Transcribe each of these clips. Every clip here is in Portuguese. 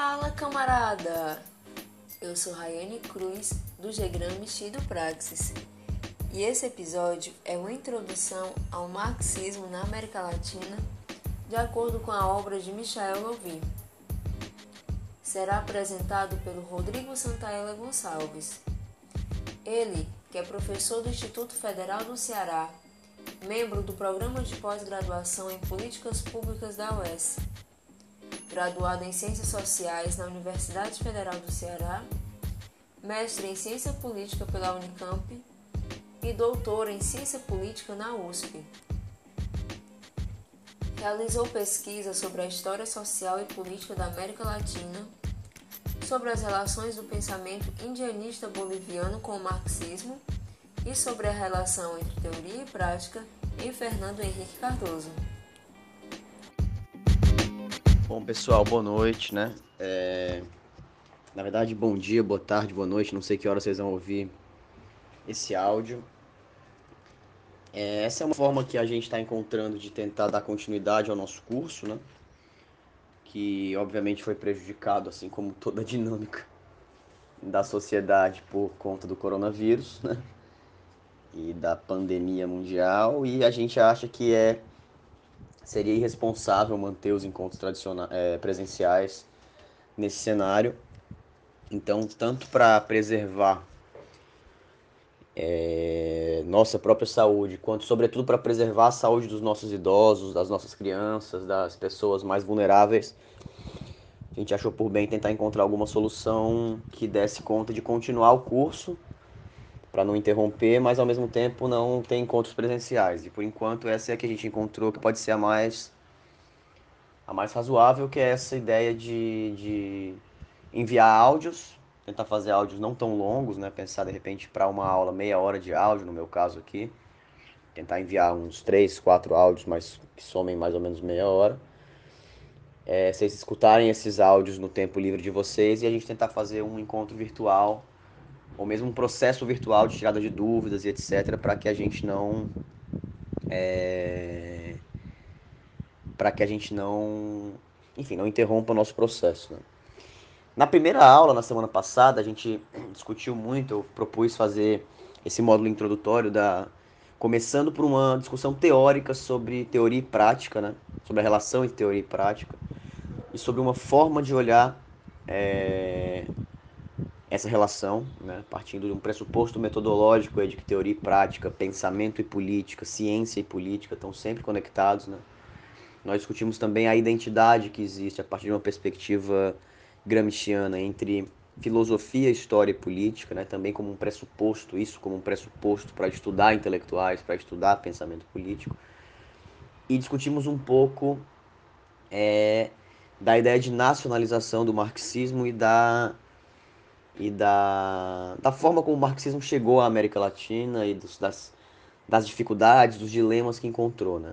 Fala, camarada! Eu sou Rayane Cruz, do Gegram Mexido Praxis, e esse episódio é uma introdução ao marxismo na América Latina, de acordo com a obra de Michael Louvi. Será apresentado pelo Rodrigo Santaella Gonçalves. Ele, que é professor do Instituto Federal do Ceará, membro do Programa de Pós-Graduação em Políticas Públicas da UES graduado em Ciências Sociais na Universidade Federal do Ceará, mestre em Ciência Política pela Unicamp e doutor em Ciência Política na USP. Realizou pesquisa sobre a história social e política da América Latina, sobre as relações do pensamento indianista boliviano com o marxismo e sobre a relação entre teoria e prática em Fernando Henrique Cardoso. Bom, pessoal, boa noite, né? É... Na verdade, bom dia, boa tarde, boa noite, não sei que hora vocês vão ouvir esse áudio. É, essa é uma forma que a gente está encontrando de tentar dar continuidade ao nosso curso, né? Que obviamente foi prejudicado, assim como toda a dinâmica da sociedade por conta do coronavírus, né? E da pandemia mundial, e a gente acha que é seria irresponsável manter os encontros tradicionais, é, presenciais nesse cenário. Então, tanto para preservar é, nossa própria saúde, quanto, sobretudo, para preservar a saúde dos nossos idosos, das nossas crianças, das pessoas mais vulneráveis, a gente achou por bem tentar encontrar alguma solução que desse conta de continuar o curso para não interromper, mas ao mesmo tempo não ter encontros presenciais. E por enquanto essa é a que a gente encontrou que pode ser a mais a mais razoável, que é essa ideia de, de enviar áudios, tentar fazer áudios não tão longos, né? Pensar de repente para uma aula meia hora de áudio, no meu caso aqui, tentar enviar uns três, quatro áudios, mas que somem mais ou menos meia hora. É, vocês escutarem esses áudios no tempo livre de vocês e a gente tentar fazer um encontro virtual ou mesmo um processo virtual de tirada de dúvidas e etc, para que a gente não é, para que a gente não, enfim, não interrompa o nosso processo. Né? Na primeira aula, na semana passada, a gente discutiu muito, eu propus fazer esse módulo introdutório da começando por uma discussão teórica sobre teoria e prática, né? sobre a relação entre teoria e prática, e sobre uma forma de olhar é, essa relação, né, partindo de um pressuposto metodológico de que teoria e prática, pensamento e política, ciência e política estão sempre conectados. Né? Nós discutimos também a identidade que existe a partir de uma perspectiva gramsciana entre filosofia, história e política, né, também como um pressuposto, isso como um pressuposto para estudar intelectuais, para estudar pensamento político. E discutimos um pouco é, da ideia de nacionalização do marxismo e da e da, da forma como o marxismo chegou à América Latina e dos, das, das dificuldades, dos dilemas que encontrou, né?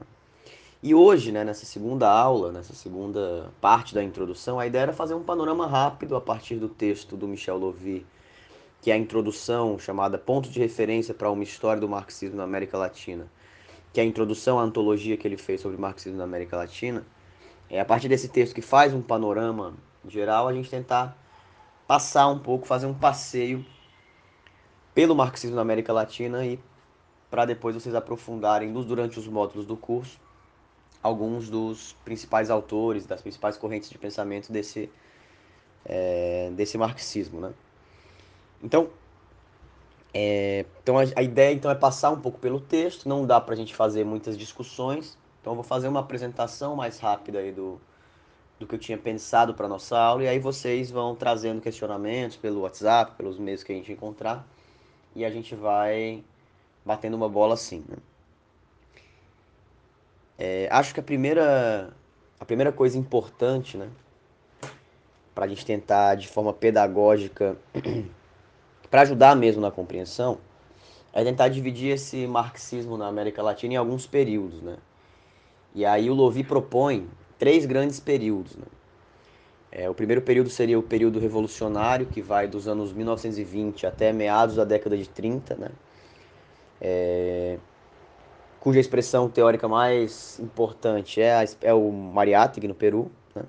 E hoje, né, nessa segunda aula, nessa segunda parte da introdução, a ideia era fazer um panorama rápido a partir do texto do Michel Louvi, que é a introdução chamada Ponto de Referência para uma História do Marxismo na América Latina, que é a introdução à antologia que ele fez sobre o marxismo na América Latina. É a partir desse texto que faz um panorama geral, a gente tentar passar um pouco, fazer um passeio pelo marxismo na América Latina e para depois vocês aprofundarem durante os módulos do curso alguns dos principais autores, das principais correntes de pensamento desse, é, desse marxismo. Né? Então, é, então a, a, ideia então é passar um pouco pelo texto, não dá para a gente fazer muitas discussões, então eu vou fazer uma apresentação mais rápida aí do, do que eu tinha pensado para nossa aula e aí vocês vão trazendo questionamentos pelo WhatsApp, pelos meios que a gente encontrar e a gente vai batendo uma bola assim. Né? É, acho que a primeira a primeira coisa importante, né, para a gente tentar de forma pedagógica para ajudar mesmo na compreensão é tentar dividir esse marxismo na América Latina em alguns períodos, né? E aí o Lovi propõe três grandes períodos. Né? É, o primeiro período seria o período revolucionário, que vai dos anos 1920 até meados da década de 30, né? É, cuja expressão teórica mais importante é, a, é o Mariátegui, no Peru. Né?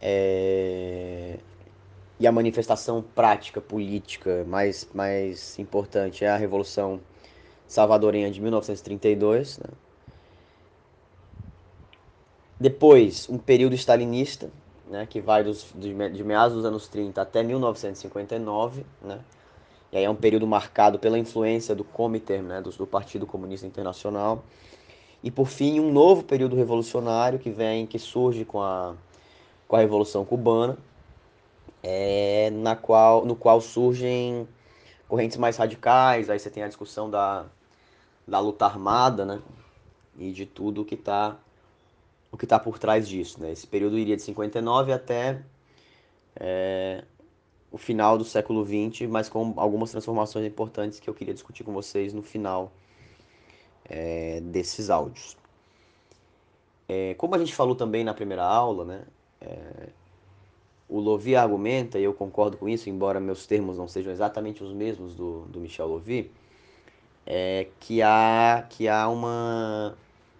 É... E a manifestação prática, política mais, mais importante é a Revolução Salvadorenha de 1932. Né? Depois, um período stalinista, né, que vai dos, de, meados dos anos 30 até 1959, né? E aí é um período marcado pela influência do Comintern, né, do, do Partido Comunista Internacional. E por fim, um novo período revolucionário que vem, que surge com a, com a Revolução Cubana, é, na qual, no qual surgem correntes mais radicais, aí você tem a discussão da, da luta armada, né? E de tudo que está o que está por trás disso, né? Esse período iria de 59 até é, o final do século XX, mas com algumas transformações importantes que eu queria discutir com vocês no final é, desses áudios. É, como a gente falou também na primeira aula, né, é, o Lovi argumenta, e eu concordo com isso, embora meus termos não sejam exatamente os mesmos do, do Michel Lovi, é, que há, que há uma,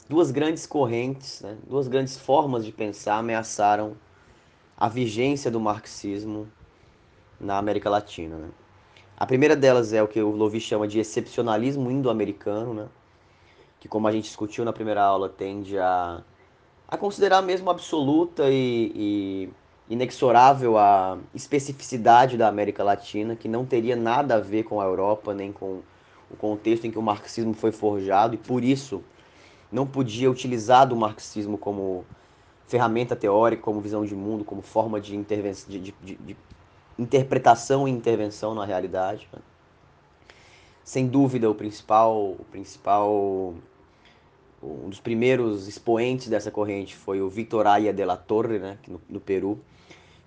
duas grandes correntes, né, duas grandes formas de pensar ameaçaram a vigência do marxismo na América Latina. Né? A primeira delas é o que o Lovi chama de excepcionalismo indo-americano, né? que, como a gente discutiu na primeira aula, tende a, a considerar mesmo absoluta e, e inexorável a especificidade da América Latina, que não teria nada a ver com a Europa, nem com o contexto em que o marxismo foi forjado, e por isso não podia utilizar do marxismo como ferramenta teórica, como visão de mundo, como forma de, de, de, de interpretação e intervenção na realidade. Né? Sem dúvida, o principal, o principal, um dos primeiros expoentes dessa corrente foi o Victor Aya de la Torre, né, no, no Peru,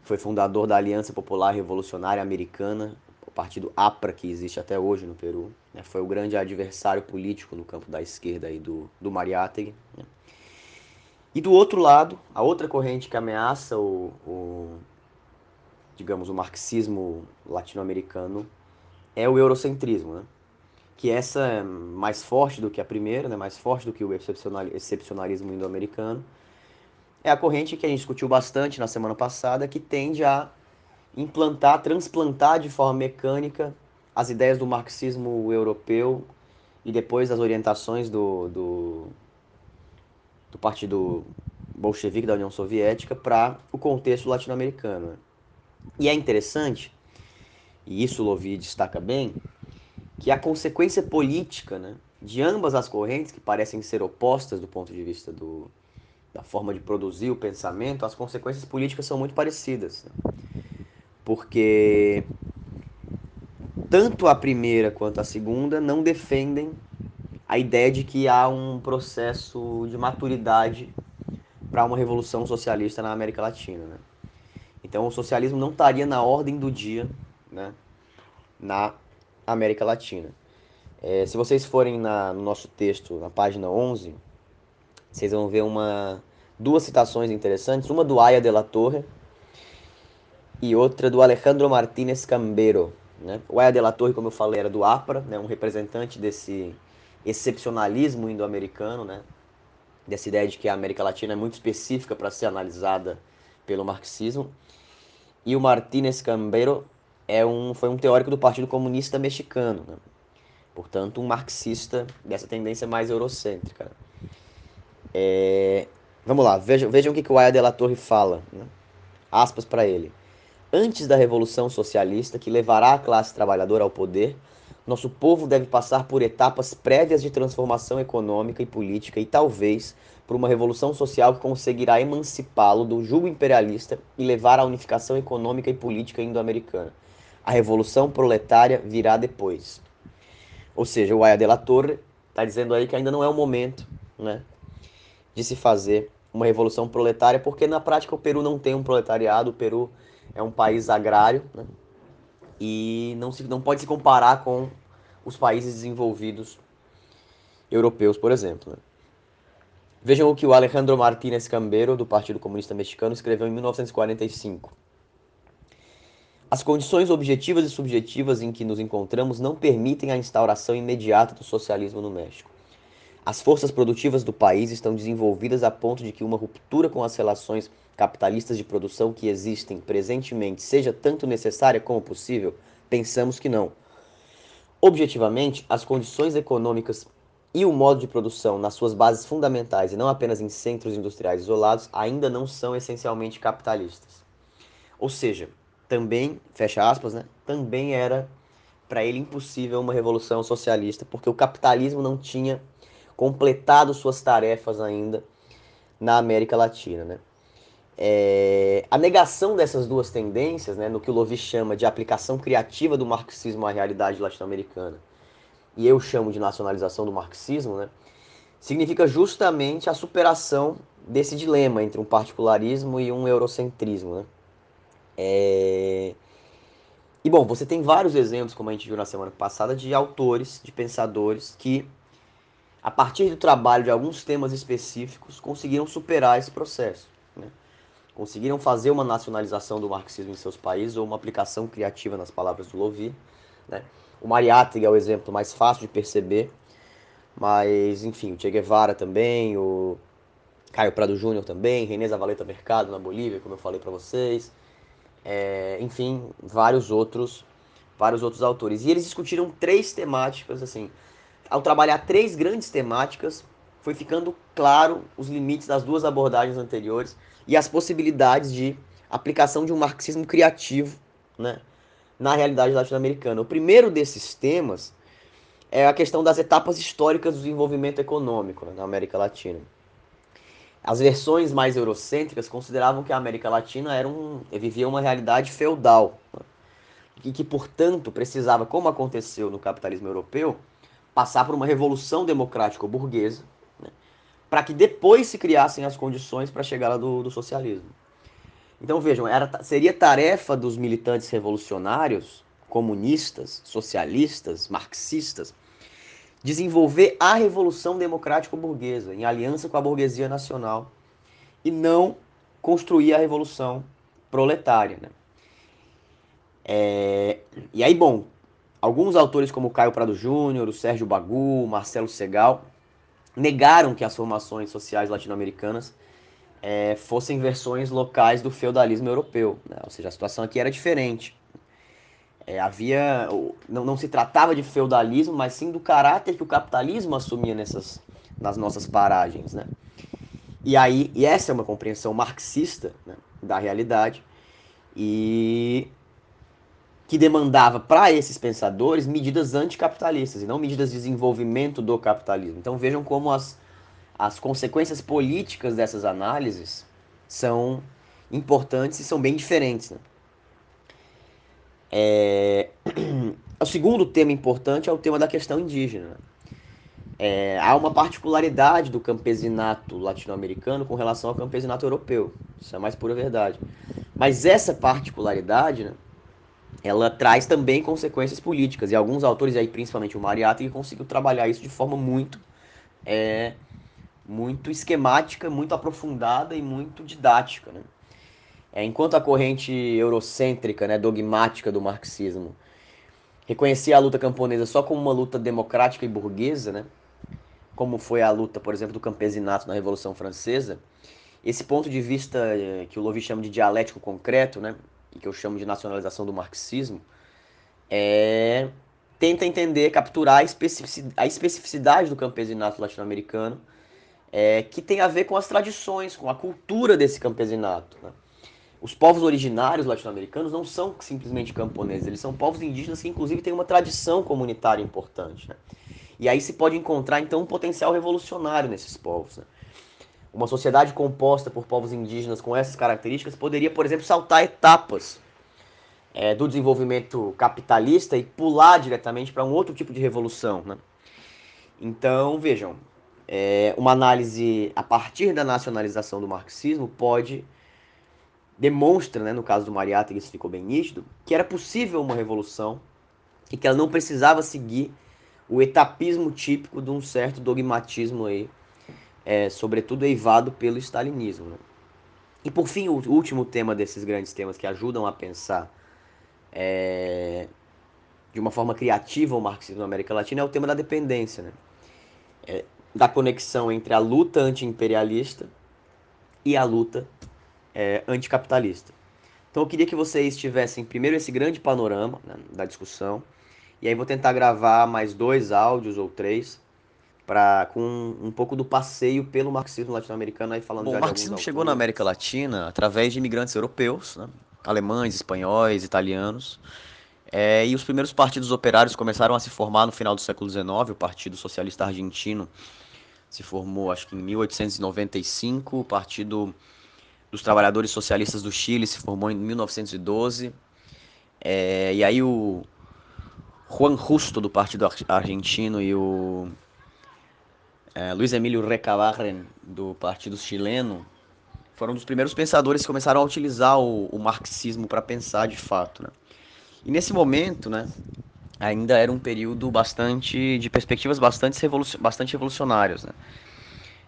foi fundador da Aliança Popular Revolucionária Americana, o partido APRA, que existe até hoje no Peru. Né, foi o grande adversário político no campo da esquerda aí do, do Mariátegui. Né. E do outro lado, a outra corrente que ameaça o, o digamos, o marxismo latino-americano é o eurocentrismo, né? que essa é mais forte do que a primeira, né? mais forte do que o excepcionalismo indo-americano. É a corrente que a gente discutiu bastante na semana passada, que tende a implantar, transplantar de forma mecânica as ideias do marxismo europeu e depois as orientações do, do, do Partido Bolchevique da União Soviética para o contexto latino-americano. Né? E é interessante, e isso Lovi destaca bem, que a consequência política né, de ambas as correntes, que parecem ser opostas do ponto de vista do, da forma de produzir o pensamento, as consequências políticas são muito parecidas. Né? Porque tanto a primeira quanto a segunda não defendem a ideia de que há um processo de maturidade para uma revolução socialista na América Latina. Né? Então o socialismo não estaria na ordem do dia né, na América Latina. É, se vocês forem na, no nosso texto, na página 11, vocês vão ver uma, duas citações interessantes, uma do Aya de la Torre e outra do Alejandro Martínez Cambero. Né? O Aya de la Torre, como eu falei, era do APRA, né, um representante desse excepcionalismo indo-americano, né? dessa ideia de que a América Latina é muito específica para ser analisada pelo marxismo. E o Martínez Cambero é um, foi um teórico do Partido Comunista Mexicano, né? portanto, um marxista dessa tendência mais eurocêntrica. É... Vamos lá, vejam, vejam o que, que o Aya de la Torre fala. Né? Aspas para ele. Antes da Revolução Socialista, que levará a classe trabalhadora ao poder, nosso povo deve passar por etapas prévias de transformação econômica e política e talvez por uma revolução social que conseguirá emancipá-lo do jugo imperialista e levar à unificação econômica e política indo-americana. A revolução proletária virá depois. Ou seja, o Aya de la Torre está dizendo aí que ainda não é o momento né, de se fazer uma revolução proletária, porque na prática o Peru não tem um proletariado, o Peru é um país agrário, né, e não, se, não pode se comparar com os países desenvolvidos europeus, por exemplo. Né? Vejam o que o Alejandro Martínez Cambero, do Partido Comunista Mexicano, escreveu em 1945. As condições objetivas e subjetivas em que nos encontramos não permitem a instauração imediata do socialismo no México. As forças produtivas do país estão desenvolvidas a ponto de que uma ruptura com as relações capitalistas de produção que existem presentemente seja tanto necessária como possível? Pensamos que não. Objetivamente, as condições econômicas e o modo de produção nas suas bases fundamentais e não apenas em centros industriais isolados ainda não são essencialmente capitalistas. Ou seja, também, fecha aspas, né, também era para ele impossível uma revolução socialista, porque o capitalismo não tinha completado suas tarefas ainda na América Latina, né? É, a negação dessas duas tendências, né, no que o Lovi chama de aplicação criativa do marxismo à realidade latino-americana, e eu chamo de nacionalização do marxismo, né, significa justamente a superação desse dilema entre um particularismo e um eurocentrismo. Né? É... E bom, você tem vários exemplos, como a gente viu na semana passada, de autores, de pensadores que, a partir do trabalho de alguns temas específicos, conseguiram superar esse processo. Né? Conseguiram fazer uma nacionalização do marxismo em seus países, ou uma aplicação criativa nas palavras do Lovi. Né? O Mariátegui é o exemplo mais fácil de perceber, mas enfim, o Che Guevara também, o Caio Prado Júnior também, René Zavaleta Mercado na Bolívia, como eu falei para vocês, é, enfim, vários outros, vários outros autores. E eles discutiram três temáticas, assim, ao trabalhar três grandes temáticas, foi ficando claro os limites das duas abordagens anteriores e as possibilidades de aplicação de um marxismo criativo, né, na realidade latino-americana. O primeiro desses temas é a questão das etapas históricas do desenvolvimento econômico né, na América Latina. As versões mais eurocêntricas consideravam que a América Latina era um, vivia uma realidade feudal né, e que, portanto, precisava, como aconteceu no capitalismo europeu, passar por uma revolução democrática burguesa né, para que depois se criassem as condições para a chegada do, do socialismo. Então vejam, era, seria tarefa dos militantes revolucionários, comunistas, socialistas, marxistas, desenvolver a revolução democrática burguesa em aliança com a burguesia nacional e não construir a revolução proletária. Né? É, e aí, bom, alguns autores como Caio Prado Júnior, o Sérgio Bagu, Marcelo Segal, negaram que as formações sociais latino-americanas é, fossem versões locais do feudalismo europeu. Né? Ou seja, a situação aqui era diferente. É, havia não, não se tratava de feudalismo, mas sim do caráter que o capitalismo assumia nessas nas nossas paragens, né? E aí, e essa é uma compreensão marxista né, da realidade e que demandava para esses pensadores medidas anticapitalistas e não medidas de desenvolvimento do capitalismo. Então vejam como as as consequências políticas dessas análises são importantes e são bem diferentes. Né? É... O segundo tema importante é o tema da questão indígena. É... Há uma particularidade do campesinato latino-americano com relação ao campesinato europeu. Isso é mais pura verdade. Mas essa particularidade, né, ela traz também consequências políticas. E alguns autores, aí, principalmente o Mariátegui, conseguiu trabalhar isso de forma muito é, muito esquemática, muito aprofundada e muito didática. Né? É, enquanto a corrente eurocêntrica, né, dogmática do marxismo, reconhecia a luta camponesa só como uma luta democrática e burguesa, né, como foi a luta, por exemplo, do campesinato na Revolução Francesa, esse ponto de vista eh, que o Lovi chama de dialético concreto, né, que eu chamo de nacionalização do marxismo, é, tenta entender, capturar a especificidade, a especificidade do campesinato latino-americano é, que tem a ver com as tradições, com a cultura desse campesinato. Né? Os povos originários latino-americanos não são simplesmente camponeses, eles são povos indígenas que, inclusive, têm uma tradição comunitária importante. Né? E aí se pode encontrar, então, um potencial revolucionário nesses povos. Né? Uma sociedade composta por povos indígenas com essas características poderia, por exemplo, saltar etapas é, do desenvolvimento capitalista e pular diretamente para um outro tipo de revolução. Né? Então, vejam, é, uma análise a partir da nacionalização do marxismo pode demonstra, né, no caso do Mariátegui isso ficou bem nítido, que era possível uma revolução e que ela não precisava seguir o etapismo típico de um certo dogmatismo aí, é, sobretudo eivado pelo stalinismo. Né? E por fim, o último tema desses grandes temas que ajudam a pensar é, de uma forma criativa o marxismo na América Latina é o tema da dependência. Né? É, da conexão entre a luta anti-imperialista e a luta é, anticapitalista. Então eu queria que vocês tivessem primeiro esse grande panorama né, da discussão, e aí vou tentar gravar mais dois áudios ou três para com um pouco do passeio pelo marxismo latino-americano aí falando Bom, o marxismo chegou na América Latina através de imigrantes europeus, né, alemães, espanhóis, italianos. É, e os primeiros partidos operários começaram a se formar no final do século XIX. O Partido Socialista Argentino se formou, acho que em 1895. O Partido dos Trabalhadores Socialistas do Chile se formou em 1912. É, e aí o Juan Justo, do Partido Argentino, e o é, Luiz Emílio Recabarren, do Partido Chileno, foram um dos primeiros pensadores que começaram a utilizar o, o marxismo para pensar de fato. Né? E nesse momento, né, ainda era um período bastante de perspectivas bastante, revolucion, bastante revolucionárias. Né?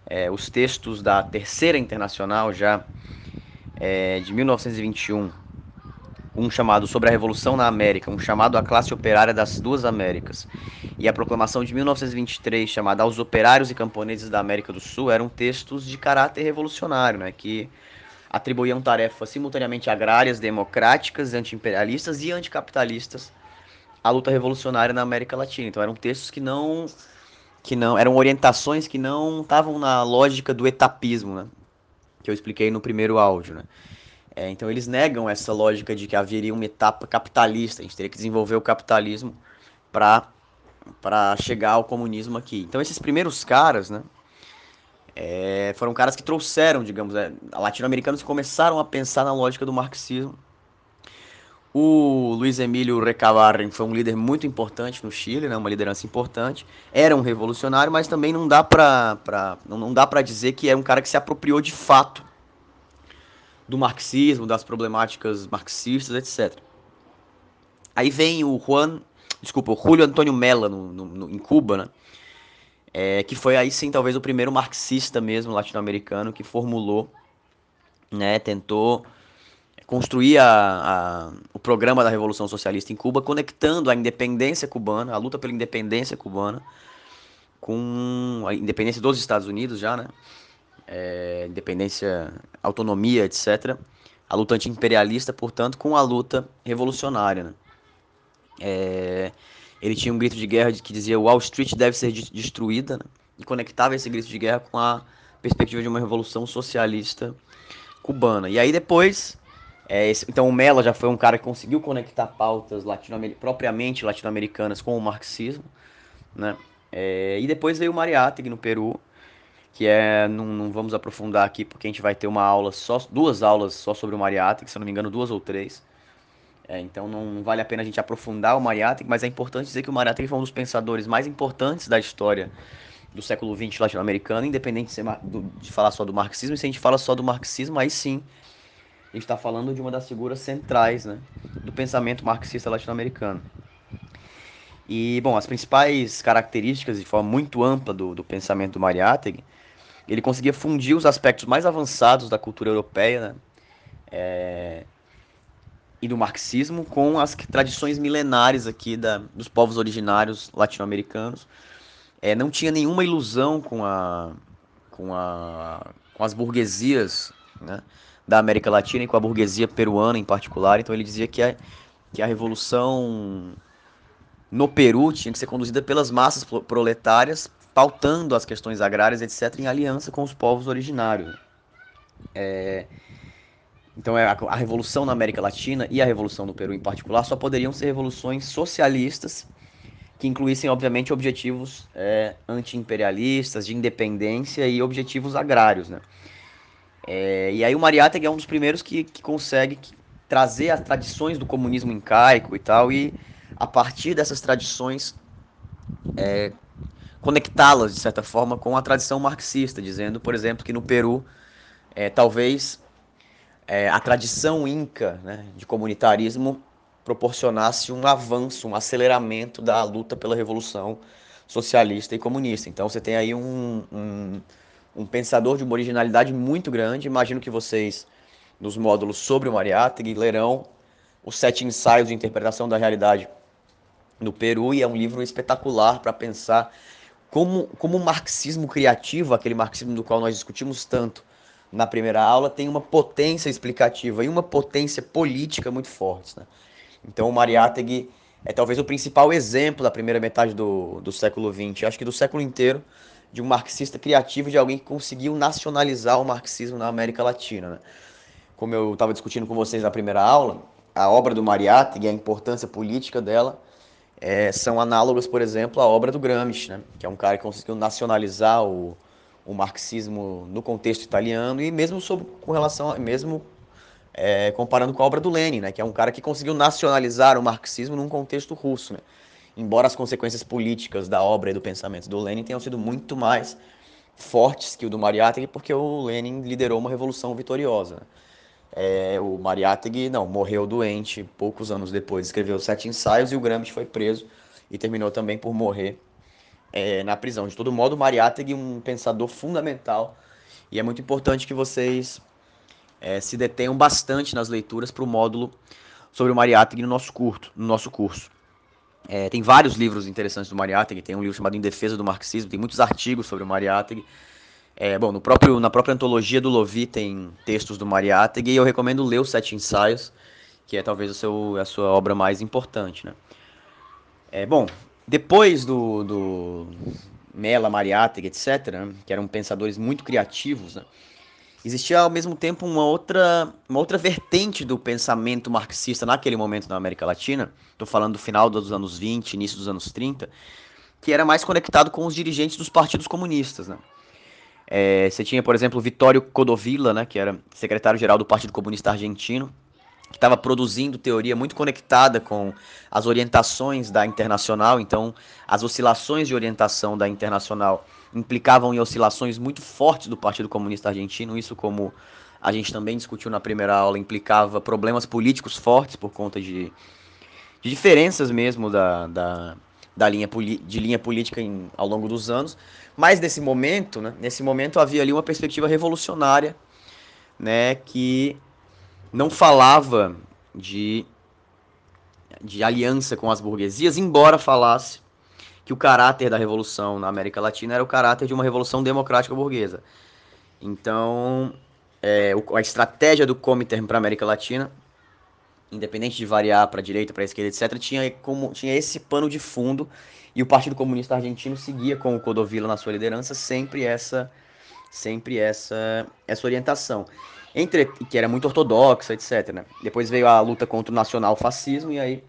É, os textos da Terceira Internacional, já é, de 1921, um chamado Sobre a Revolução na América, um chamado à classe operária das duas Américas, e a proclamação de 1923, chamada Aos Operários e Camponeses da América do Sul, eram textos de caráter revolucionário, né, que atribuíam tarefas simultaneamente agrárias, democráticas, antiimperialistas e anticapitalistas à luta revolucionária na América Latina. Então eram textos que não que não eram orientações que não estavam na lógica do etapismo, né? Que eu expliquei no primeiro áudio, né? É, então eles negam essa lógica de que haveria uma etapa capitalista, a gente teria que desenvolver o capitalismo para chegar ao comunismo aqui. Então esses primeiros caras, né, é, foram caras que trouxeram, digamos, é, latino-americanos começaram a pensar na lógica do marxismo o Luiz Emílio Recabarren foi um líder muito importante no Chile, né, uma liderança importante. Era um revolucionário, mas também não dá para não, não dá para dizer que é um cara que se apropriou de fato do marxismo, das problemáticas marxistas, etc. Aí vem o Juan, desculpa, o Julio Antônio Mella no, no, no, em Cuba, né? É, que foi aí sim talvez o primeiro marxista mesmo latino-americano que formulou, né, tentou construir a, a, o programa da Revolução Socialista em Cuba, conectando a independência cubana, a luta pela independência cubana, com a independência dos Estados Unidos já, né? É, independência, autonomia, etc. A luta anti-imperialista, portanto, com a luta revolucionária. Né? É, ele tinha um grito de guerra que dizia Wall Street deve ser destruída, né? e conectava esse grito de guerra com a perspectiva de uma revolução socialista cubana. E aí depois é, esse, então o Mella já foi um cara que conseguiu conectar pautas latino propriamente latino-americanas com o marxismo, né? É, e depois veio o Mariátegui no Peru, que é não, não, vamos aprofundar aqui porque a gente vai ter uma aula só duas aulas só sobre o Mariátegui, se eu não me engano duas ou três. É, então não, vale a pena a gente aprofundar o Mariátegui, mas é importante dizer que o Mariátegui foi um dos pensadores mais importantes da história do século XX latino-americano, independente de, ser, de falar só do marxismo, e se a gente fala só do marxismo, aí sim a gente está falando de uma das figuras centrais né, do pensamento marxista latino-americano. E, bom, as principais características, de forma muito ampla, do, do pensamento do Mariátegui, ele conseguia fundir os aspectos mais avançados da cultura europeia né, é, e do marxismo com as tradições milenares aqui da, dos povos originários latino-americanos. É, não tinha nenhuma ilusão com, a, com, a, com as burguesias, né, da América Latina e com a burguesia peruana em particular. Então ele dizia que a, que a revolução no Peru tinha que ser conduzida pelas massas proletárias, pautando as questões agrárias, etc., em aliança com os povos originários. É, então é, a, revolução na América Latina e a revolução no Peru em particular só poderiam ser revoluções socialistas que incluíssem, obviamente, objetivos é, anti-imperialistas, de independência e objetivos agrários, né? É, e aí o Mariátegui é um dos primeiros que, que consegue trazer as tradições do comunismo incaico e tal, e a partir dessas tradições é, conectá-las, de certa forma, com a tradição marxista, dizendo, por exemplo, que no Peru, é, talvez é, a tradição inca né, de comunitarismo proporcionasse um avanço, um aceleramento da luta pela revolução socialista e comunista. Então você tem aí um, um um pensador de uma originalidade muito grande. Imagino que vocês, nos módulos sobre o Mariátegui, lerão os sete ensaios de interpretação da realidade no Peru, e é um livro espetacular para pensar como, como o marxismo criativo, aquele marxismo do qual nós discutimos tanto na primeira aula, tem uma potência explicativa e uma potência política muito fortes. Né? Então o Mariátegui é talvez o principal exemplo da primeira metade do, do século XX, acho que do século inteiro, de um marxista criativo, de alguém que conseguiu nacionalizar o marxismo na América Latina. Né? Como eu estava discutindo com vocês na primeira aula, a obra do Mariátegui, a importância política dela, é, são análogas, por exemplo, à obra do Gramsci, né? que é um cara que conseguiu nacionalizar o, o marxismo no contexto italiano e mesmo sobre, com relação, mesmo é, comparando com a obra do Lenin, né? que é um cara que conseguiu nacionalizar o marxismo num contexto russo. Né? Embora as consequências políticas da obra e do pensamento do Lenin tenham sido muito mais fortes que o do Mariátegui, porque o Lenin liderou uma revolução vitoriosa. Né? É, o Mariátegui, não, morreu doente poucos anos depois, escreveu sete ensaios e o Gramsci foi preso e terminou também por morrer é, na prisão. De todo modo, Mariátegui um pensador fundamental e é muito importante que vocês é, se detenham bastante nas leituras para o módulo sobre o Mariátegui no nosso, curto, no nosso curso. É, tem vários livros interessantes do Mariátegui, tem um livro chamado Em Defesa do Marxismo, tem muitos artigos sobre o Mariátegui. É, bom, no próprio, na própria antologia do Lovi tem textos do Mariátegui e eu recomendo ler os Sete Ensaios, que é talvez o seu, a sua obra mais importante. Né? É, bom, depois do, do Mela, Mariátegui, etc., né, que eram pensadores muito criativos, né? existia ao mesmo tempo uma outra, uma outra vertente do pensamento marxista naquele momento na América Latina, estou falando do final dos anos 20, início dos anos 30, que era mais conectado com os dirigentes dos partidos comunistas. Né? É, você tinha, por exemplo, Vitório Codovilla, né, que era secretário-geral do Partido Comunista Argentino, que estava produzindo teoria muito conectada com as orientações da Internacional. Então, as oscilações de orientação da Internacional implicavam em oscilações muito fortes do Partido Comunista Argentino. Isso, como a gente também discutiu na primeira aula, implicava problemas políticos fortes por conta de, de diferenças mesmo da, da, da linha, de linha política em, ao longo dos anos. Mas nesse momento, né, nesse momento havia ali uma perspectiva revolucionária, né, que não falava de, de aliança com as burguesias, embora falasse que o caráter da revolução na América Latina era o caráter de uma revolução democrática burguesa. Então, é, a estratégia do Comintern para a América Latina, independente de variar para direita, para esquerda, etc., tinha, como, tinha esse pano de fundo e o Partido Comunista Argentino seguia com o Codovilla na sua liderança sempre essa sempre essa essa orientação. Entre que era muito ortodoxa, etc, né? Depois veio a luta contra o nacional-fascismo e aí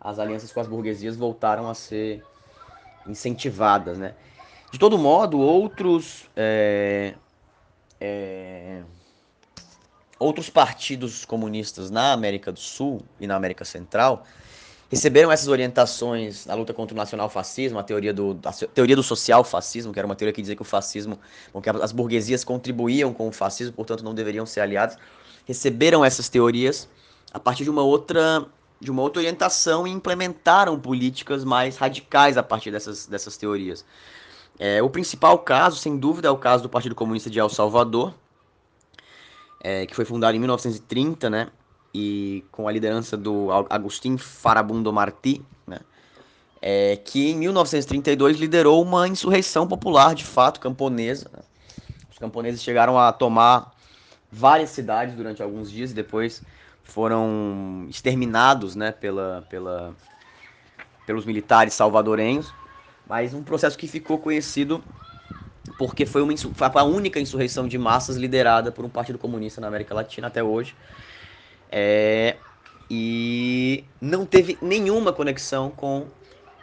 as alianças com as burguesias voltaram a ser incentivadas, né? De todo modo, outros é, é, outros partidos comunistas na América do Sul e na América Central receberam essas orientações na luta contra o nacional-fascismo, a teoria do, a teoria do social-fascismo, que era uma teoria que dizia que o fascismo, bom, que as burguesias contribuíam com o fascismo, portanto não deveriam ser aliados, receberam essas teorias a partir de uma outra de uma outra orientação e implementaram políticas mais radicais a partir dessas, dessas teorias. É, o principal caso, sem dúvida, é o caso do Partido Comunista de El Salvador, é, que foi fundado em 1930, né, e com a liderança do Agustín Farabundo Martí, né, é, que em 1932 liderou uma insurreição popular, de fato, camponesa. Né. Os camponeses chegaram a tomar várias cidades durante alguns dias e depois foram exterminados né, pela, pela, pelos militares salvadorenhos, mas um processo que ficou conhecido porque foi, uma, foi a única insurreição de massas liderada por um partido comunista na América Latina até hoje. É, e não teve nenhuma conexão com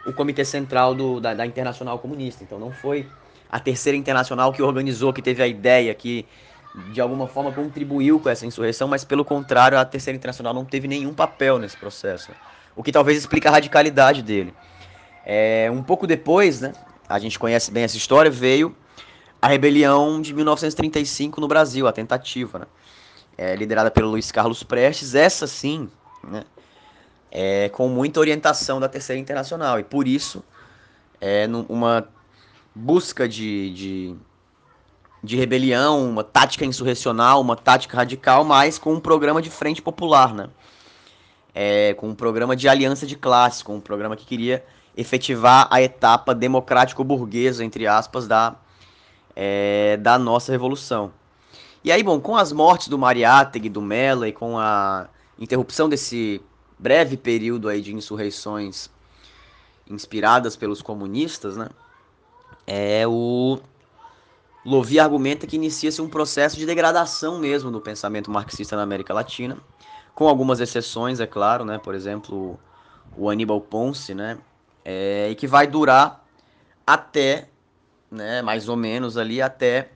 o Comitê Central do, da, da, Internacional Comunista. Então não foi a Terceira Internacional que organizou, que teve a ideia, que de alguma forma contribuiu com essa insurreição, mas pelo contrário, a Terceira Internacional não teve nenhum papel nesse processo. O que talvez explique a radicalidade dele. É, um pouco depois, né, a gente conhece bem essa história, veio a rebelião de 1935 no Brasil, a tentativa. Né? é, liderada pelo Luiz Carlos Prestes, essa sim, né, é, com muita orientação da Terceira Internacional. E por isso, é uma busca de, de, de rebelião, uma tática insurrecional, uma tática radical, mas com um programa de frente popular, né? É, com um programa de aliança de classe, com um programa que queria efetivar a etapa democrático-burguesa, entre aspas, da, é, da nossa revolução. E aí, bom, com as mortes do Mariátegui, do Mella e com a interrupção desse breve período aí de insurreições inspiradas pelos comunistas, né? É o Lovi argumenta que inicia-se um processo de degradação mesmo do pensamento marxista na América Latina, com algumas exceções, é claro, né? Por exemplo, o Aníbal Ponce, né? É, e que vai durar até, né? Mais ou menos ali até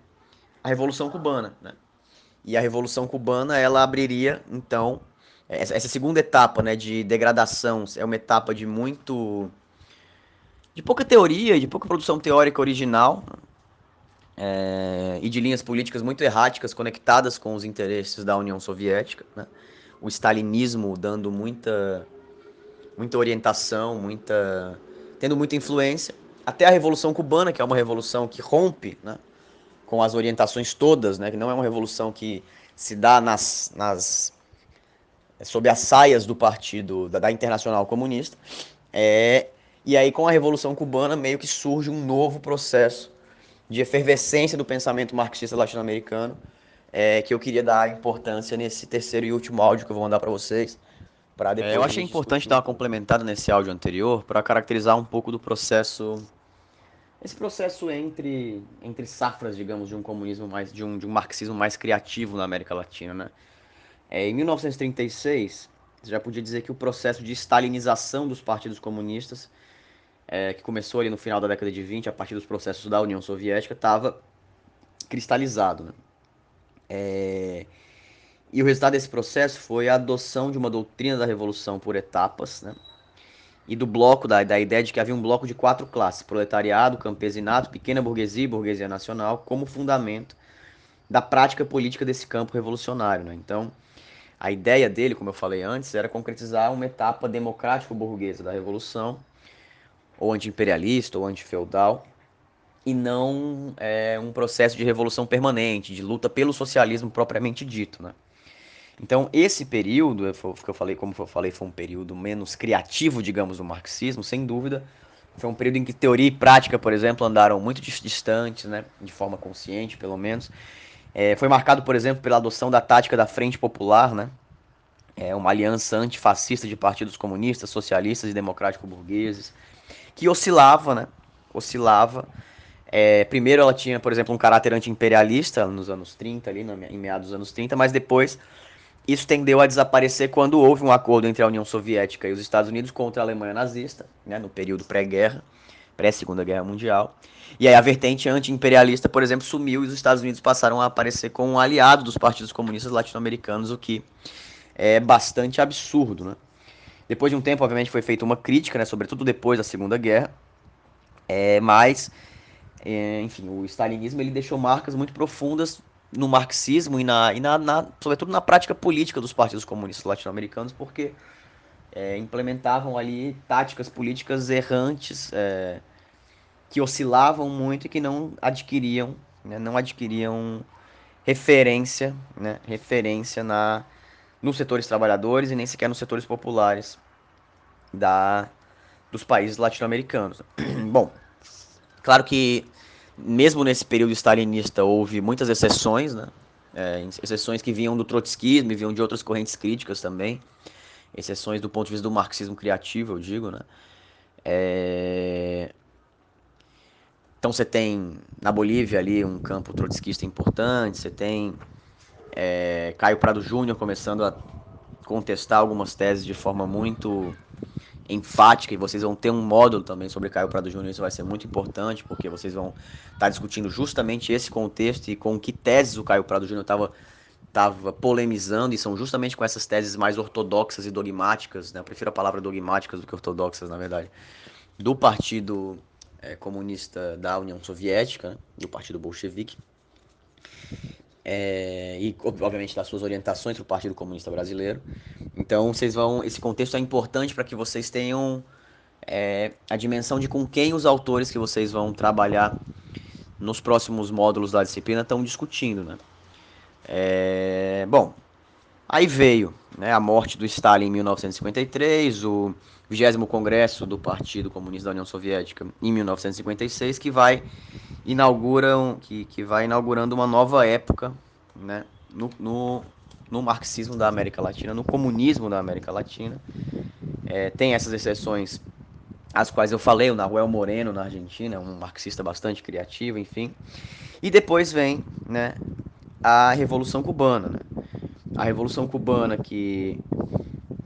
a Revolução Cubana, né? E a Revolução Cubana ela abriria então essa segunda etapa, né? De degradação é uma etapa de muito de pouca teoria, de pouca produção teórica original, é, e de linhas políticas muito erráticas conectadas com os interesses da União Soviética, né? o stalinismo dando muita, muita orientação, muita, tendo muita influência, até a Revolução Cubana, que é uma revolução que rompe né? com as orientações todas, né? que não é uma revolução que se dá nas, nas sob as saias do partido da, da Internacional Comunista, é, e aí com a Revolução Cubana meio que surge um novo processo de efervescência do pensamento marxista latino-americano, é, que eu queria dar importância nesse terceiro e último áudio que eu vou mandar para vocês. É, eu achei importante discutir. dar uma complementada nesse áudio anterior para caracterizar um pouco do processo esse processo entre, entre safras, digamos, de um comunismo mais, de um, de um marxismo mais criativo na América Latina, né? É, em 1936, você já podia dizer que o processo de stalinização dos partidos comunistas é, que começou ali no final da década de 20, a partir dos processos da União Soviética, estava cristalizado. Né? É... E o resultado desse processo foi a adoção de uma doutrina da revolução por etapas, né? E do bloco, da, da ideia de que havia um bloco de quatro classes, proletariado, campesinato, pequena burguesia e burguesia nacional, como fundamento da prática política desse campo revolucionário. Né? Então, a ideia dele, como eu falei antes, era concretizar uma etapa democrático-burguesa da revolução, ou anti-imperialista ou anti-feudal, e não é, um processo de revolução permanente, de luta pelo socialismo propriamente dito. Né? Então, esse período, que eu falei, como eu falei, foi um período menos criativo, digamos, do marxismo, sem dúvida. Foi um período em que teoria e prática, por exemplo, andaram muito distantes, né? de forma consciente, pelo menos. É, foi marcado, por exemplo, pela adoção da tática da Frente Popular, né? É uma aliança antifascista de partidos comunistas, socialistas e democrático-burgueses que oscilava, né? Oscilava. É, primeiro ela tinha, por exemplo, um caráter anti-imperialista nos anos 30, ali, em meados dos anos 30, mas depois isso tendeu a desaparecer quando houve um acordo entre a União Soviética e os Estados Unidos contra a Alemanha nazista, né, no período pré-guerra, pré-segunda guerra mundial. E aí a vertente anti-imperialista, por exemplo, sumiu e os Estados Unidos passaram a aparecer como um aliado dos partidos comunistas latino-americanos, o que é bastante absurdo, né? Depois de um tempo, obviamente, foi feita uma crítica, né, sobretudo depois da Segunda Guerra, é, mas, é, enfim, o stalinismo ele deixou marcas muito profundas no marxismo e, na, e na, na sobretudo na prática política dos partidos comunistas latino-americanos, porque é, implementavam ali táticas políticas errantes é, que oscilavam muito e que não adquiriam, né, não adquiriam referência, né, referência na nos setores trabalhadores e nem sequer nos setores populares da, dos países latino-americanos. Bom, claro que mesmo nesse período stalinista houve muitas exceções, né? É, exceções que vinham do trotskismo e vinham de outras correntes críticas também, exceções do ponto de vista do marxismo criativo, eu digo, né? É... Então você tem na Bolívia ali um campo trotskista importante, você tem é, Caio Prado Júnior começando a contestar algumas teses de forma muito enfática e vocês vão ter um módulo também sobre Caio Prado Júnior, isso vai ser muito importante, porque vocês vão estar tá discutindo justamente esse contexto e com que teses o Caio Prado Júnior estava estava polemizando e são justamente com essas teses mais ortodoxas e dogmáticas, né? eu prefiro a palavra dogmáticas do que ortodoxas, na verdade, do Partido é, Comunista da União Soviética, né? do Partido Bolchevique, é, e obviamente das suas orientações para o Partido Comunista Brasileiro. Então vocês vão, esse contexto é importante para que vocês tenham é, a dimensão de com quem os autores que vocês vão trabalhar nos próximos módulos da disciplina estão discutindo, né? É, bom, aí veio né, a morte do Stalin em 1953, o 20 Congresso do Partido Comunista da União Soviética em 1956, que vai, inauguram, que, que vai inaugurando uma nova época né, no, no, no marxismo da América Latina, no comunismo da América Latina. É, tem essas exceções as quais eu falei, o Nahuel Moreno na Argentina, um marxista bastante criativo, enfim. E depois vem né, a Revolução Cubana. Né? A Revolução Cubana que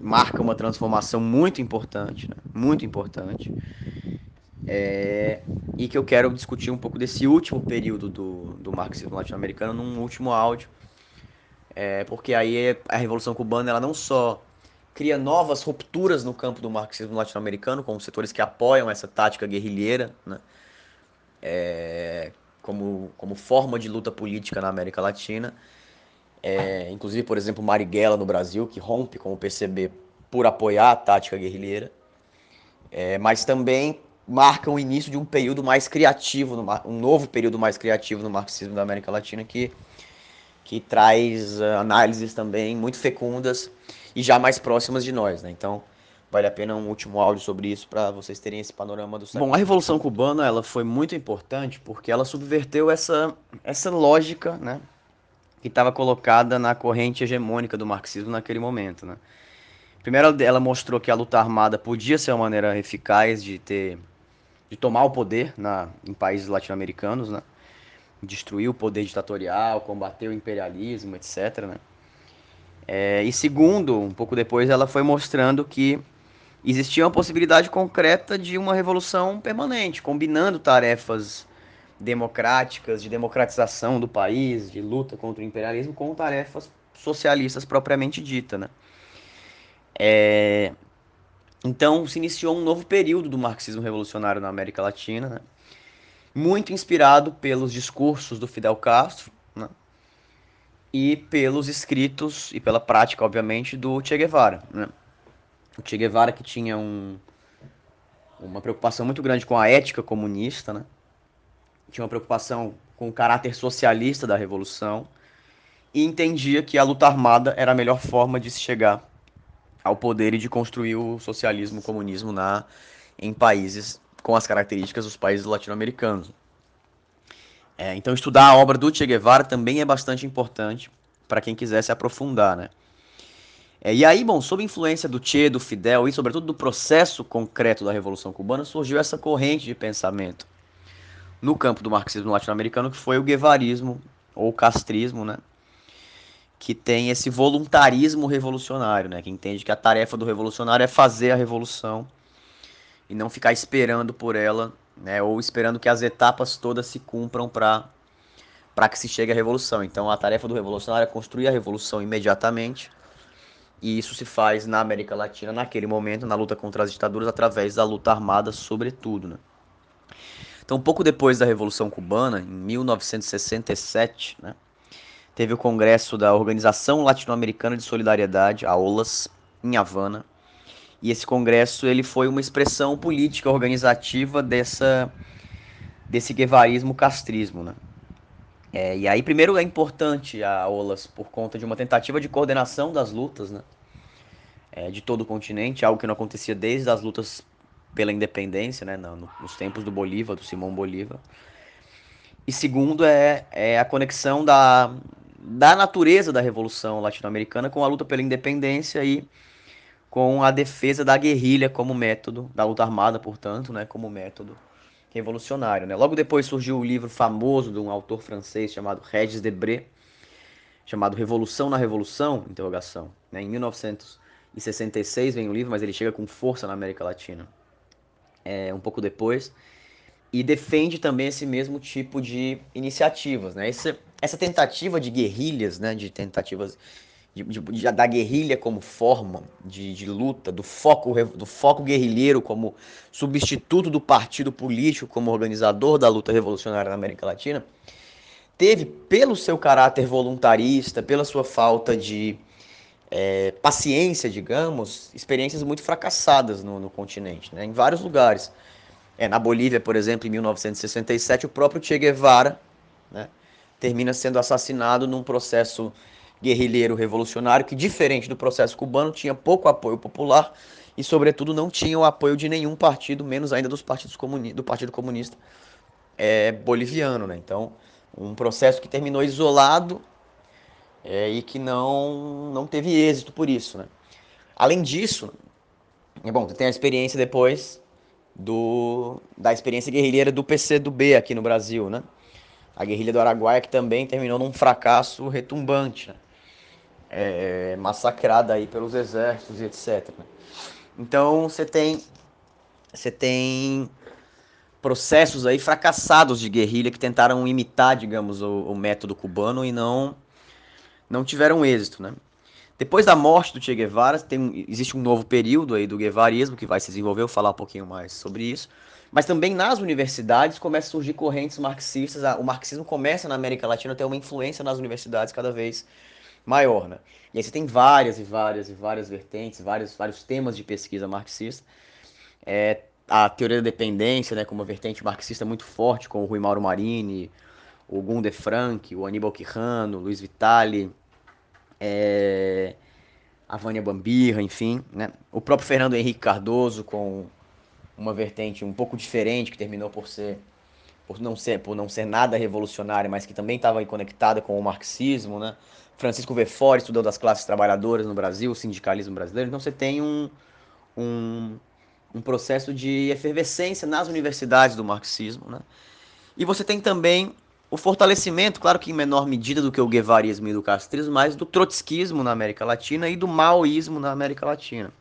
marca uma transformação muito importante, né? muito importante. É, e que eu quero discutir um pouco desse último período do, do marxismo latino-americano num último áudio, é, porque aí a Revolução Cubana ela não só cria novas rupturas no campo do marxismo latino-americano, com setores que apoiam essa tática guerrilheira, né? é, como, como forma de luta política na América Latina. É, inclusive, por exemplo, Marighella no Brasil, que rompe com o PCB por apoiar a tática guerrilheira, é, mas também marca o início de um período mais criativo, um novo período mais criativo no marxismo da América Latina, que, que traz uh, análises também muito fecundas e já mais próximas de nós, né? Então, vale a pena um último áudio sobre isso para vocês terem esse panorama do século. Bom, a Revolução Cubana ela foi muito importante porque ela subverteu essa, essa lógica, né, que estava colocada na corrente hegemônica do marxismo naquele momento, né? Primeiro, ela mostrou que a luta armada podia ser uma maneira eficaz de ter, de tomar o poder na, em países latino-americanos, né? Destruir o poder ditatorial, combater o imperialismo, etc. Né? É, e segundo, um pouco depois, ela foi mostrando que existia uma possibilidade concreta de uma revolução permanente, combinando tarefas democráticas, de democratização do país, de luta contra o imperialismo, com tarefas socialistas propriamente dita, né? É... Então se iniciou um novo período do marxismo revolucionário na América Latina, né? muito inspirado pelos discursos do Fidel Castro, e pelos escritos e pela prática, obviamente, do Che Guevara. Né? O Che Guevara que tinha um, uma preocupação muito grande com a ética comunista, né? tinha uma preocupação com o caráter socialista da revolução e entendia que a luta armada era a melhor forma de se chegar ao poder e de construir o socialismo, o comunismo na, em países com as características dos países latino-americanos. É, então, estudar a obra do Che Guevara também é bastante importante para quem quiser se aprofundar, né? É, e aí, bom, sob influência do Che, do Fidel e, sobretudo, do processo concreto da Revolução Cubana, surgiu essa corrente de pensamento no campo do marxismo latino-americano, que foi o guevarismo, ou castrismo, né? Que tem esse voluntarismo revolucionário, né? Que entende que a tarefa do revolucionário é fazer a revolução e não ficar esperando por ela né, ou esperando que as etapas todas se cumpram para para que se chegue à revolução. Então, a tarefa do revolucionário é construir a revolução imediatamente. E isso se faz na América Latina, naquele momento, na luta contra as ditaduras, através da luta armada, sobretudo. Né? Então, pouco depois da Revolução Cubana, em 1967, né, teve o Congresso da Organização Latino-Americana de Solidariedade, a OLAS, em Havana, e esse congresso ele foi uma expressão política organizativa dessa desse guevarismo castrismo, né? É, e aí primeiro é importante a OLAS por conta de uma tentativa de coordenação das lutas, né? É, de todo o continente, algo que não acontecia desde as lutas pela independência, né? No, nos tempos do Bolívar, do Simão Bolívar. E segundo é, é a conexão da, da natureza da Revolução Latino-Americana com a luta pela independência e com a defesa da guerrilha como método, da luta armada, portanto, né, como método revolucionário. Né? Logo depois surgiu o livro famoso de um autor francês chamado Regis Debré, chamado Revolução na Revolução, interrogação. Né? Em 1966 vem o livro, mas ele chega com força na América Latina. É, um pouco depois. E defende também esse mesmo tipo de iniciativas. Né? Esse, essa tentativa de guerrilhas, né? de tentativas de, de, da guerrilha como forma de, de, luta, do foco, do foco guerrilheiro como substituto do partido político como organizador da luta revolucionária na América Latina, teve, pelo seu caráter voluntarista, pela sua falta de é, paciência, digamos, experiências muito fracassadas no, no continente, né, em vários lugares. É, na Bolívia, por exemplo, em 1967, o próprio Che Guevara né, termina sendo assassinado num processo guerrilheiro revolucionário que, diferente do processo cubano, tinha pouco apoio popular e, sobretudo, não tinha o apoio de nenhum partido, menos ainda dos partidos do Partido Comunista é, Boliviano. Né? Então, um processo que terminou isolado é, e que não, não teve êxito por isso. Né? Além disso, é bom, tem a experiência depois do, da experiência guerrilheira do PCdoB aqui no Brasil, né? A guerrilha do Araguaia que também terminou num fracasso retumbante, né? é, massacrada aí pelos exércitos e etc. Né? Então você tem você tem processos aí fracassados de guerrilha que tentaram imitar, digamos, o, o método cubano e não não tiveram êxito, né? Depois da morte do Che Guevara, tem, existe um novo período aí do guevarismo que vai se desenvolver, eu vou falar um pouquinho mais sobre isso. Mas também nas universidades começam a surgir correntes marxistas, o marxismo começa na América Latina a ter uma influência nas universidades cada vez maior, né? E aí você tem várias e várias e várias vertentes, vários, vários temas de pesquisa marxista. É, a teoria da dependência, né, como uma vertente marxista muito forte, com o Rui Mauro Marini, o Gunde Frank, o Aníbal Quijano, o Luiz Vitali, é, a Vânia Bambirra, enfim, né? O próprio Fernando Henrique Cardoso com uma vertente um pouco diferente que terminou por ser por não ser por não ser nada revolucionária, mas que também estava conectada com o marxismo, né? Francisco Vefori estudou das classes trabalhadoras no Brasil, o sindicalismo brasileiro. Então você tem um, um, um processo de efervescência nas universidades do marxismo, né? E você tem também o fortalecimento, claro que em menor medida do que o guevarismo e do castrismo, mas do trotskismo na América Latina e do maoísmo na América Latina.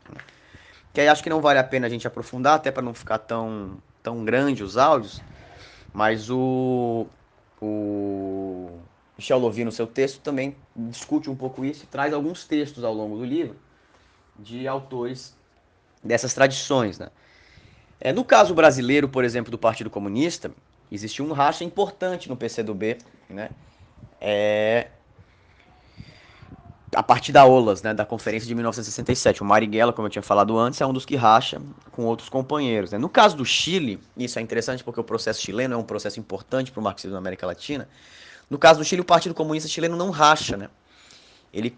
Que aí acho que não vale a pena a gente aprofundar, até para não ficar tão, tão grande os áudios, mas o, o Michel Louvi, no seu texto, também discute um pouco isso e traz alguns textos ao longo do livro de autores dessas tradições. Né? É, no caso brasileiro, por exemplo, do Partido Comunista, existiu um racha importante no PCdoB, né? É, a partir da OLAS, né, da conferência de 1967. O Marighella, como eu tinha falado antes, é um dos que racha com outros companheiros. Né? No caso do Chile, isso é interessante porque o processo chileno é um processo importante para o marxismo na América Latina. No caso do Chile, o Partido Comunista Chileno não racha. Né? Ele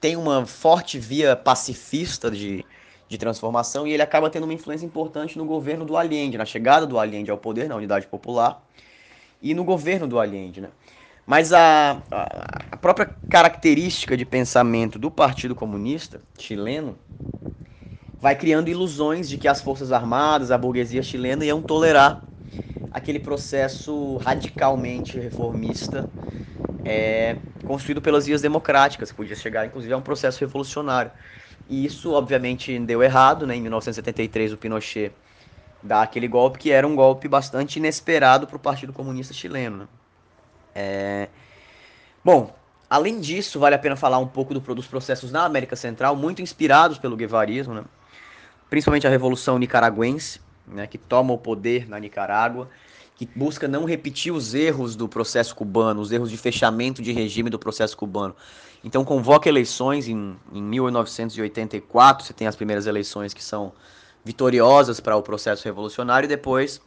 tem uma forte via pacifista de, de transformação e ele acaba tendo uma influência importante no governo do Allende, na chegada do Allende ao poder, na Unidade Popular, e no governo do Allende. Né? Mas a, a, própria característica de pensamento do Partido Comunista chileno vai criando ilusões de que as Forças Armadas, a burguesia chilena iam tolerar aquele processo radicalmente reformista é, construído pelas vias democráticas, que podia chegar inclusive a um processo revolucionário. E isso, obviamente, deu errado. Né? Em 1973, o Pinochet dá aquele golpe que era um golpe bastante inesperado para o Partido Comunista Chileno. Né? É... Bom, além disso, vale a pena falar um pouco do, dos processos na América Central, muito inspirados pelo guevarismo, né? principalmente a Revolução Nicaragüense, né, que toma o poder na Nicarágua, que busca não repetir os erros do processo cubano, os erros de fechamento de regime do processo cubano. Então convoca eleições em, em 1984, você tem as primeiras eleições que são vitoriosas para o processo revolucionário e depois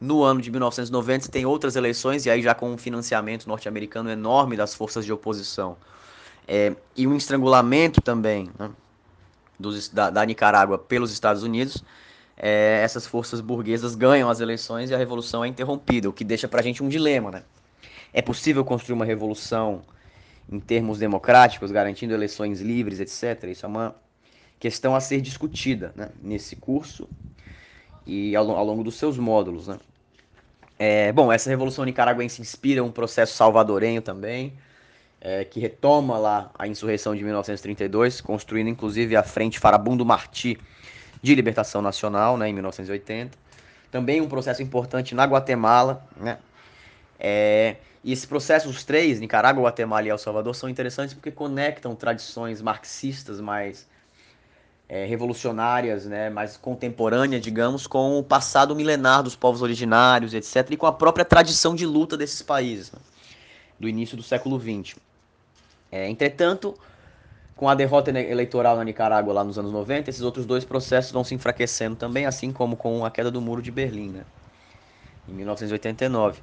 no ano de 1990 você tem outras eleições e aí já com um financiamento norte-americano enorme das forças de oposição é, e um estrangulamento também né, dos, da, da, Nicarágua pelos Estados Unidos, é, essas forças burguesas ganham as eleições e a revolução é interrompida, o que deixa para a gente um dilema. Né? É possível construir uma revolução em termos democráticos, garantindo eleições livres, etc. Isso é uma questão a ser discutida né, nesse curso e ao, ao, longo dos seus módulos. Né? É, bom, essa revolução nicaragüense inspira um processo salvadorenho também, é, que retoma lá a insurreição de 1932, construindo inclusive a Frente Farabundo Martí de Libertação Nacional, né, em 1980. Também um processo importante na Guatemala, né, é, e esse processo, os três, Nicarágua, Guatemala e El Salvador, são interessantes porque conectam tradições marxistas mais é, revolucionárias, né, mais contemporâneas, digamos, com o passado milenar dos povos originários, etc., e com a própria tradição de luta desses países, né, do início do século XX. É, entretanto, com a derrota eleitoral na Nicarágua lá nos anos 90, esses outros dois processos vão se enfraquecendo também, assim como com a queda do Muro de Berlim, né, em 1989.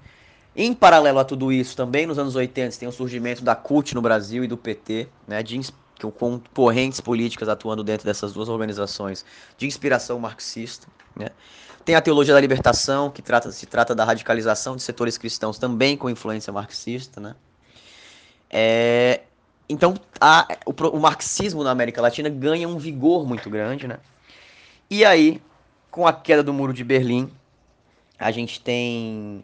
Em paralelo a tudo isso, também nos anos 80 tem o surgimento da CUT no Brasil e do PT, né, de, com correntes políticas atuando dentro dessas duas organizações de inspiração marxista. Né. Tem a teologia da libertação, que trata, se trata da radicalização de setores cristãos também com influência marxista. Né. É, então, a, o, o, marxismo na América Latina ganha um vigor muito grande. Né. E aí, com a queda do Muro de Berlim, a gente tem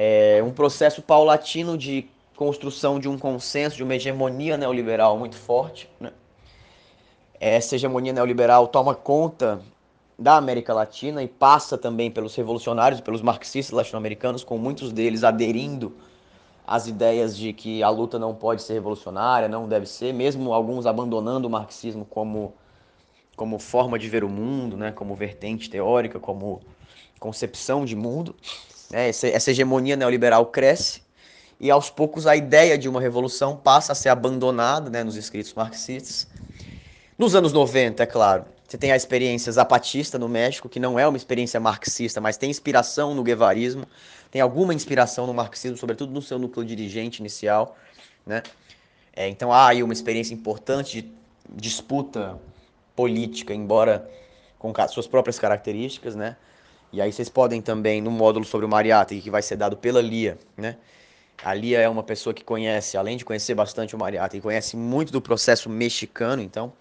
é um processo paulatino de construção de um consenso, de uma hegemonia neoliberal muito forte. Né? Essa hegemonia neoliberal toma conta da América Latina e passa também pelos revolucionários, pelos marxistas latino-americanos, com muitos deles aderindo às ideias de que a luta não pode ser revolucionária, não deve ser, mesmo alguns abandonando o marxismo como, como forma de ver o mundo, né, como vertente teórica, como concepção de mundo. Né? Essa, essa hegemonia neoliberal cresce e aos poucos a ideia de uma revolução passa a ser abandonada né, nos escritos marxistas. Nos anos 90, é claro, você tem a experiência zapatista no México, que não é uma experiência marxista, mas tem inspiração no guevarismo, tem alguma inspiração no marxismo, sobretudo no seu núcleo dirigente inicial. Né? É, então há aí uma experiência importante de disputa política, embora com suas próprias características, né? E aí vocês podem também, no módulo sobre o Mariátegui, que vai ser dado pela Lia, né? A Lia é uma pessoa que conhece, além de conhecer bastante o Mariátegui, conhece muito do processo mexicano, então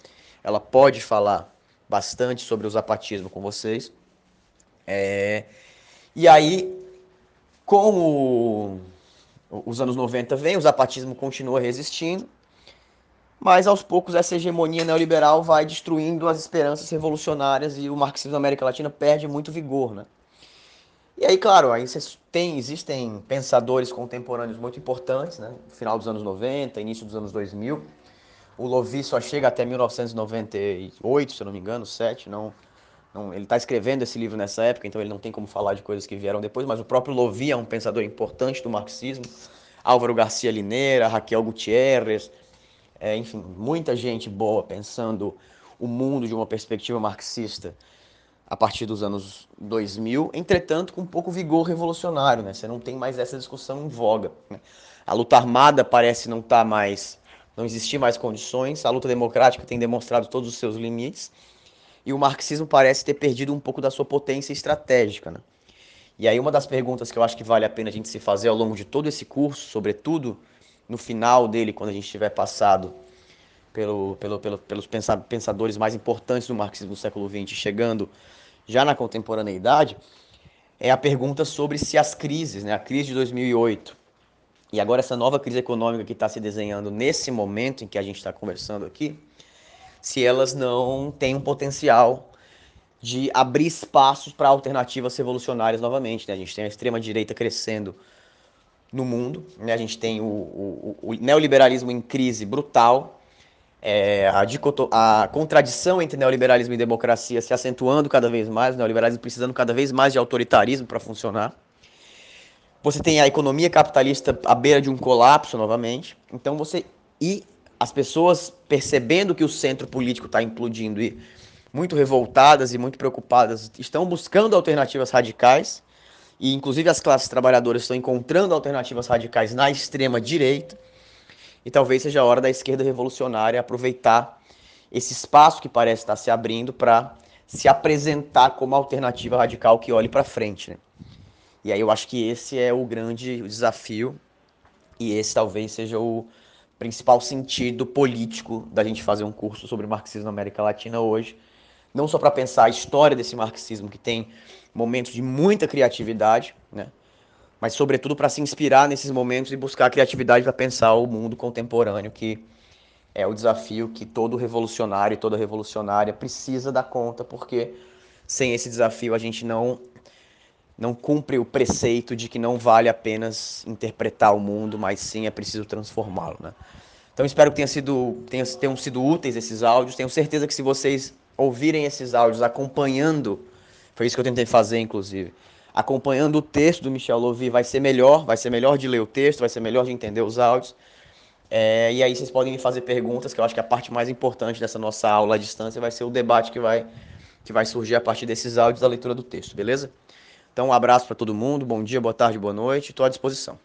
ela pode falar bastante sobre o zapatismo com vocês. É... E aí, com o... os anos 90 vem, o zapatismo continua resistindo, mas aos poucos essa hegemonia neoliberal vai destruindo as esperanças revolucionárias e o marxismo da América Latina perde muito vigor, né? E aí, claro, aí tem, existem pensadores contemporâneos muito importantes, né? Final dos anos 90, início dos anos 2000. O Lovi só chega até 1998, se eu não me engano, 7, não, não ele está escrevendo esse livro nessa época, então ele não tem como falar de coisas que vieram depois, mas o próprio Lovi é um pensador importante do marxismo. Álvaro Garcia Lineira, Raquel Gutierrez, é, enfim, muita gente boa pensando o mundo de uma perspectiva marxista a partir dos anos 2000, entretanto com pouco vigor revolucionário, né? Você não tem mais essa discussão em voga. Né? A luta armada parece não estar tá mais, não existir mais condições, a luta democrática tem demonstrado todos os seus limites, e o marxismo parece ter perdido um pouco da sua potência estratégica, né? E aí uma das perguntas que eu acho que vale a pena a gente se fazer ao longo de todo esse curso, sobretudo no final dele, quando a gente tiver passado pelo, pelo, pelo, pelos pensadores mais importantes do marxismo do século XX, chegando já na contemporaneidade, é a pergunta sobre se as crises, né, a crise de 2008 e agora essa nova crise econômica que está se desenhando nesse momento em que a gente está conversando aqui, se elas não têm um potencial de abrir espaços para alternativas revolucionárias novamente. Né? A gente tem a extrema-direita crescendo no mundo. Né? A gente tem o, o, o neoliberalismo em crise brutal, é, a, a contradição entre neoliberalismo e democracia se acentuando cada vez mais, o neoliberalismo precisando cada vez mais de autoritarismo para funcionar. Você tem a economia capitalista à beira de um colapso novamente. Então você e as pessoas percebendo que o centro político está implodindo e muito revoltadas e muito preocupadas estão buscando alternativas radicais e inclusive as classes trabalhadoras estão encontrando alternativas radicais na extrema direita, e talvez seja a hora da esquerda revolucionária aproveitar esse espaço que parece estar se abrindo para se apresentar como alternativa radical que olhe para frente. Né? E aí eu acho que esse é o grande desafio, e esse talvez seja o principal sentido político da gente fazer um curso sobre marxismo na América Latina hoje, não só para pensar a história desse marxismo que tem momentos de muita criatividade? Mas sobretudo para se inspirar nesses momentos e buscar criatividade para pensar o mundo contemporâneo, que é o desafio que todo revolucionário e toda revolucionária precisa dar conta, porque sem esse desafio a gente não não cumpre o preceito de que não vale apenas interpretar o mundo, mas sim é preciso transformá-lo, né? Então espero que tenha sido, tenha, tenham sido úteis esses áudios. Tenho certeza que se vocês ouvirem esses áudios acompanhando foi isso que eu tentei fazer, inclusive. Acompanhando o texto do Michel Louvi vai ser melhor, vai ser melhor de ler o texto, vai ser melhor de entender os áudios. É, e aí vocês podem me fazer perguntas, que eu acho que a parte mais importante dessa nossa aula à distância vai ser o debate que vai, que vai surgir a partir desses áudios da leitura do texto, beleza? Então, um abraço para todo mundo, bom dia, boa tarde, boa noite, estou à disposição.